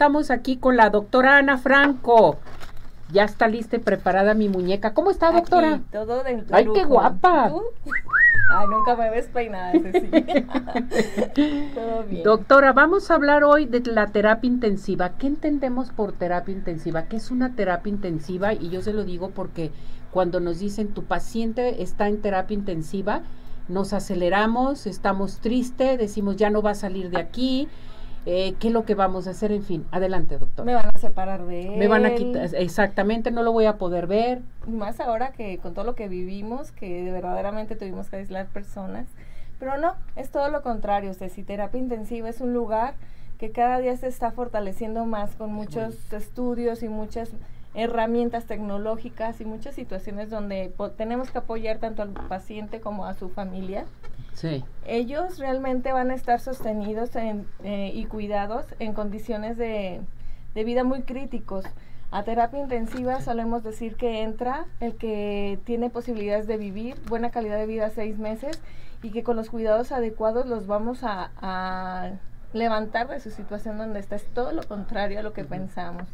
estamos aquí con la doctora Ana Franco. Ya está lista y preparada mi muñeca. ¿Cómo está, doctora? Aquí, todo. ¡Ay, qué guapa! Ay, nunca me ves peinada, todo bien. Doctora, vamos a hablar hoy de la terapia intensiva. ¿Qué entendemos por terapia intensiva? ¿Qué es una terapia intensiva? Y yo se lo digo porque cuando nos dicen tu paciente está en terapia intensiva, nos aceleramos, estamos tristes, decimos ya no va a salir de aquí, eh, qué es lo que vamos a hacer, en fin. Adelante, doctor. Me van a separar de él. Me van a quitar, exactamente, no lo voy a poder ver. Más ahora que con todo lo que vivimos, que verdaderamente tuvimos que aislar personas. Pero no, es todo lo contrario. O sea, si terapia intensiva es un lugar que cada día se está fortaleciendo más con muchos estudios y muchas herramientas tecnológicas y muchas situaciones donde tenemos que apoyar tanto al paciente como a su familia. Sí. Ellos realmente van a estar sostenidos en, eh, y cuidados en condiciones de, de vida muy críticos. A terapia intensiva solemos decir que entra el que tiene posibilidades de vivir buena calidad de vida seis meses y que con los cuidados adecuados los vamos a, a levantar de su situación donde está. Es todo lo contrario a lo que pensamos.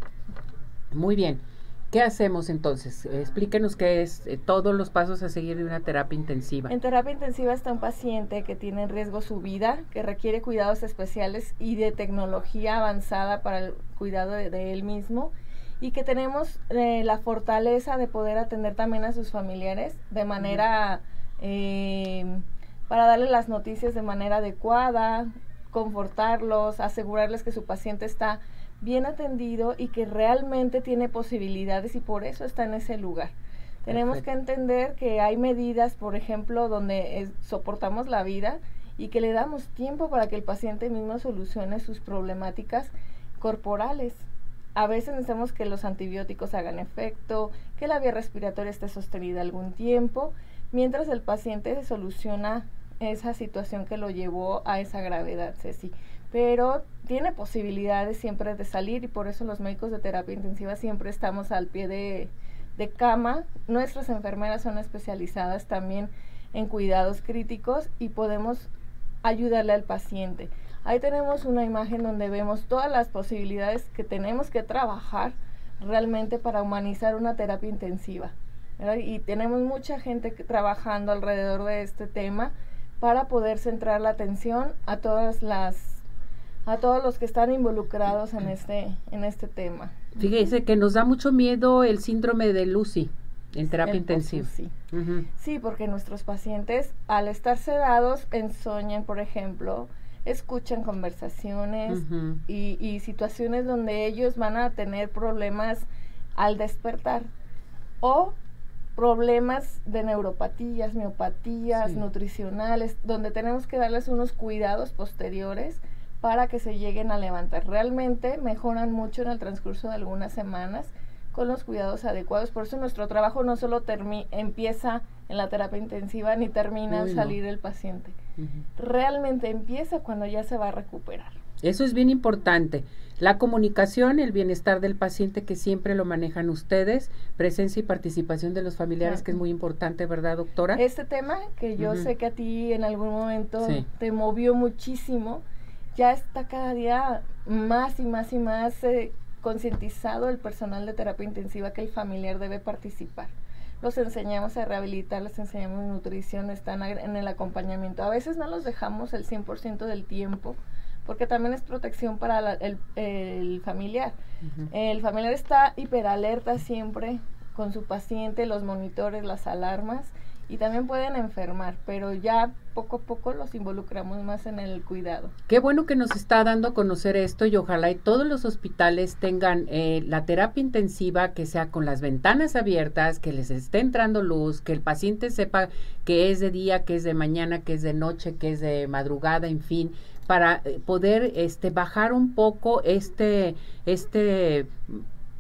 Muy bien. ¿Qué hacemos entonces? Explíquenos qué es eh, todos los pasos a seguir de una terapia intensiva. En terapia intensiva está un paciente que tiene en riesgo su vida, que requiere cuidados especiales y de tecnología avanzada para el cuidado de, él mismo y que tenemos eh, la fortaleza de poder atender también a sus familiares de manera eh, para darle las noticias de manera adecuada, confortarlos, asegurarles que su paciente está bien atendido y que realmente tiene posibilidades y por eso está en ese lugar. Tenemos que entender que hay medidas, por ejemplo, donde soportamos la vida y que le damos tiempo para que el paciente mismo solucione sus problemáticas corporales. A veces necesitamos que los antibióticos hagan efecto, que la vía respiratoria esté sostenida algún tiempo, mientras el paciente soluciona esa situación que lo llevó a esa gravedad, Ceci pero tiene posibilidades siempre de salir y por eso los médicos de terapia intensiva siempre estamos al pie de, cama. Nuestras enfermeras son especializadas también en cuidados críticos y podemos ayudarle al paciente. Ahí tenemos una imagen donde vemos todas las posibilidades que tenemos que trabajar realmente para humanizar una terapia intensiva. Y tenemos mucha gente trabajando alrededor de este tema para poder centrar la atención a todas las a todos los que están involucrados en este, en este tema. Fíjese que nos da mucho miedo el síndrome de Lucy en terapia intensiva. Sí. sí, porque nuestros pacientes al estar sedados ensoñan, por ejemplo, escuchan conversaciones y, y, situaciones donde ellos van a tener problemas al despertar o problemas de neuropatías, miopatías, nutricionales, donde tenemos que darles unos cuidados posteriores para que se lleguen a levantar. Realmente mejoran mucho en el transcurso de algunas semanas con los cuidados adecuados. Por eso nuestro trabajo no solo empieza en la terapia intensiva ni termina al salir el paciente. Realmente empieza cuando ya se va a recuperar. Eso es bien importante. La comunicación, el bienestar del paciente que siempre lo manejan ustedes, presencia y participación de los familiares, que es muy importante, ¿verdad, doctora? Este tema que yo sé que a ti en algún momento te movió muchísimo, ya está cada día más y más y más eh, concientizado el personal de terapia intensiva que el familiar debe participar. Los enseñamos a rehabilitar, les enseñamos nutrición, están en el acompañamiento. A veces no los dejamos el 100% del tiempo, porque también es protección para el, familiar. El familiar está hiperalerta siempre con su paciente, los monitores, las alarmas, y también pueden enfermar, pero ya poco a poco los involucramos más en el cuidado. Qué bueno que nos está dando a conocer esto y ojalá y todos los hospitales tengan eh, la terapia intensiva que sea con las ventanas abiertas, que les esté entrando luz, que el paciente sepa que es de día, que es de mañana, que es de noche, que es de madrugada, en fin, para eh, poder este bajar un poco este este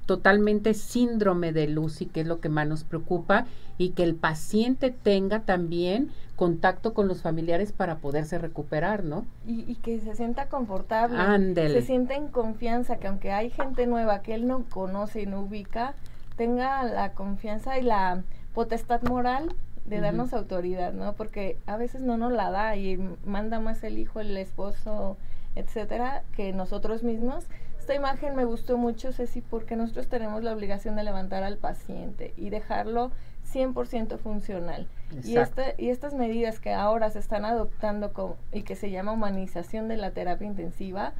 totalmente síndrome de Lucy, que es lo que más nos preocupa, y que el paciente tenga también contacto con los familiares para poderse recuperar, ¿no? Y, que se sienta confortable, Ándele. se sienta en confianza, que aunque hay gente nueva que él no conoce y no ubica, tenga la confianza y la potestad moral de darnos autoridad, ¿no? Porque a veces no nos la da y manda más el hijo, el esposo, etcétera, que nosotros mismos Esta imagen me gustó mucho, Ceci, porque nosotros tenemos la obligación de levantar al paciente y dejarlo 100% funcional. Y, este, y estas medidas que ahora se están adoptando con, y que se llama humanización de la terapia intensiva,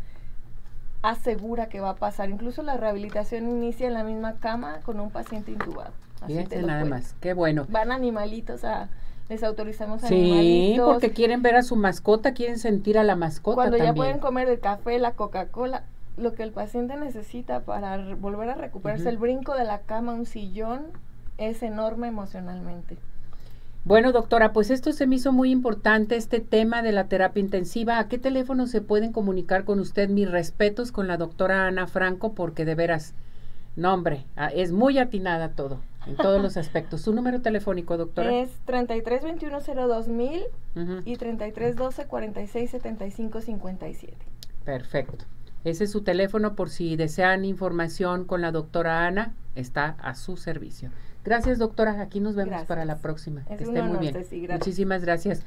asegura que va a pasar. Incluso la rehabilitación inicia en la misma cama con un paciente intubado. Fíjense nada más, qué bueno. Van animalitos a les autorizamos sí, porque quieren ver a su mascota, quieren sentir a la mascota Cuando ya pueden comer el café, la Coca-Cola, lo que el paciente necesita para volver a recuperarse, el brinco de la cama, un sillón, es enorme emocionalmente. Bueno, doctora, pues esto se me hizo muy importante, este tema de la terapia intensiva. ¿A qué teléfono se pueden comunicar con usted? Mis respetos con la doctora Ana Franco, porque de veras, no hombre, es muy atinada todo, en todos los aspectos. ¿Su número telefónico, doctora? Es 332102 y 3312 467557. Perfecto. Ese es su teléfono por si desean información con la doctora Ana, está a su servicio. Gracias, doctora. Aquí nos vemos para la próxima. que esté muy bien. Muchísimas gracias.